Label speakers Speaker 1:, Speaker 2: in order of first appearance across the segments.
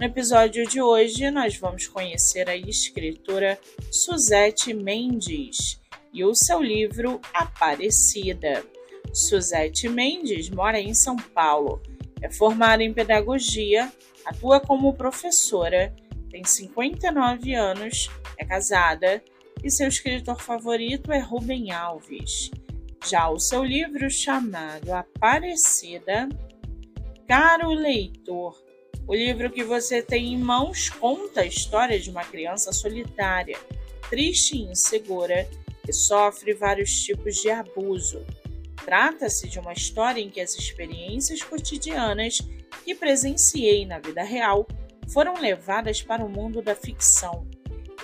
Speaker 1: No episódio de hoje, nós vamos conhecer a escritora Suzette Mendes e o seu livro Aparecida. Suzette Mendes mora em São Paulo, é formada em pedagogia, atua como professora, tem 59 anos, é casada e seu escritor favorito é Rubem Alves. Já o seu livro chamado Aparecida, caro leitor, o livro que você tem em mãos conta a história de uma criança solitária, triste e insegura, que sofre vários tipos de abuso. Trata-se de uma história em que as experiências cotidianas que presenciei na vida real foram levadas para o mundo da ficção.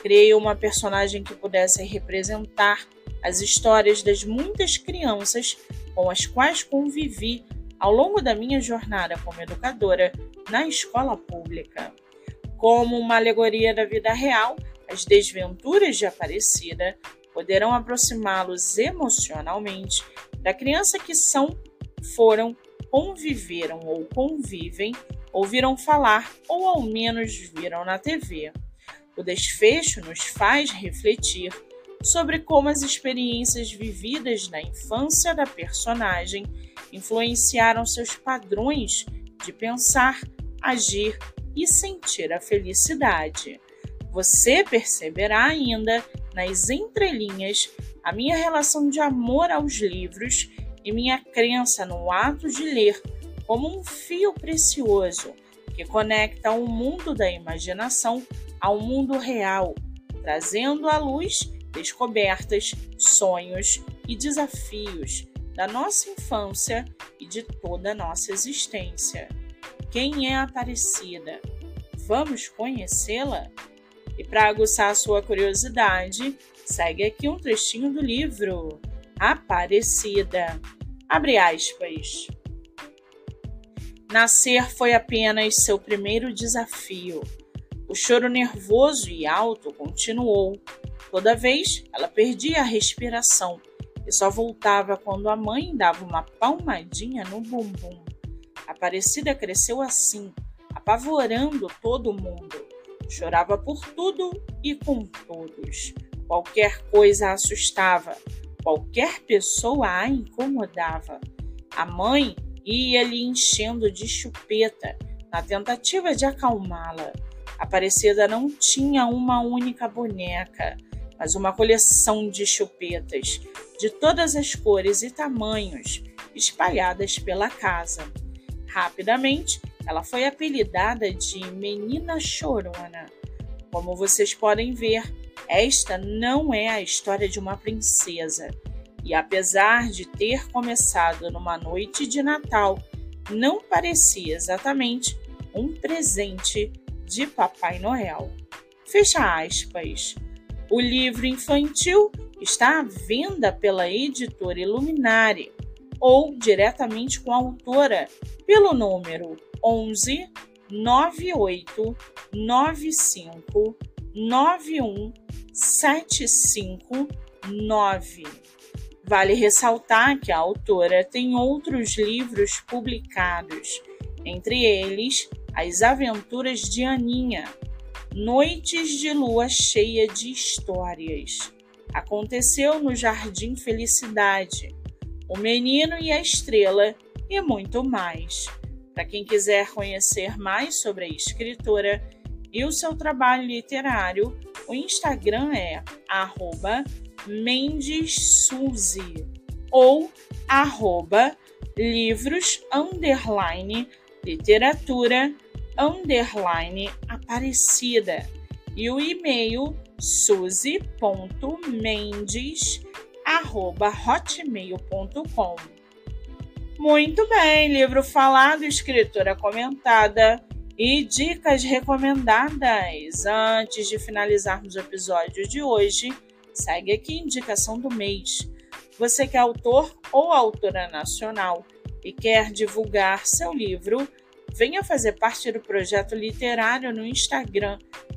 Speaker 1: Criei uma personagem que pudesse representar as histórias das muitas crianças com as quais convivi ao longo da minha jornada como educadora na escola pública. Como uma alegoria da vida real, as desventuras de Aparecida poderão aproximá-los emocionalmente da criança que são, foram, conviveram ou convivem, ouviram falar ou ao menos viram na TV. O desfecho nos faz refletir sobre como as experiências vividas na infância da personagem influenciaram seus padrões de pensar, agir e sentir a felicidade. Você perceberá ainda nas entrelinhas a minha relação de amor aos livros e minha crença no ato de ler como um fio precioso que conecta o mundo da imaginação ao mundo real, trazendo à luz descobertas, sonhos e desafios da nossa infância e de toda a nossa existência. Quem é Aparecida? Vamos conhecê-la? E para aguçar sua curiosidade, segue aqui um trechinho do livro Aparecida. Abre aspas. Nascer foi apenas seu primeiro desafio. O choro nervoso e alto continuou. Toda vez ela perdia a respiração e só voltava quando a mãe dava uma palmadinha no bumbum. Aparecida cresceu assim, apavorando todo mundo. Chorava por tudo e com todos. Qualquer coisa a assustava, qualquer pessoa a incomodava. A mãe ia lhe enchendo de chupeta na tentativa de acalmá-la. Aparecida não tinha uma única boneca, mas uma coleção de chupetas de todas as cores e tamanhos espalhadas pela casa. Rapidamente, ela foi apelidada de Menina Chorona. Como vocês podem ver, esta não é a história de uma princesa. E apesar de ter começado numa noite de Natal, não parecia exatamente um presente de Papai Noel. Fecha aspas. O livro infantil está à venda pela editora Iluminari ou diretamente com a autora pelo número 11 98 95 91 759. Vale ressaltar que a autora tem outros livros publicados, entre eles As Aventuras de Aninha, Noites de Lua Cheia de Histórias, Aconteceu no Jardim Felicidade, O Menino e a Estrela e muito mais. Para quem quiser conhecer mais sobre a escritora e o seu trabalho literário, o Instagram é mendessuzy ou arroba livros underline literatura underline aparecida e o e-mail suzy.mendes@hotmail.com. Muito bem, livro falado, escritora comentada e dicas recomendadas. Antes de finalizarmos o episódio de hoje, segue aqui a indicação do mês. Você que é autor ou autora nacional e quer divulgar seu livro, venha fazer parte do projeto literário no Instagram,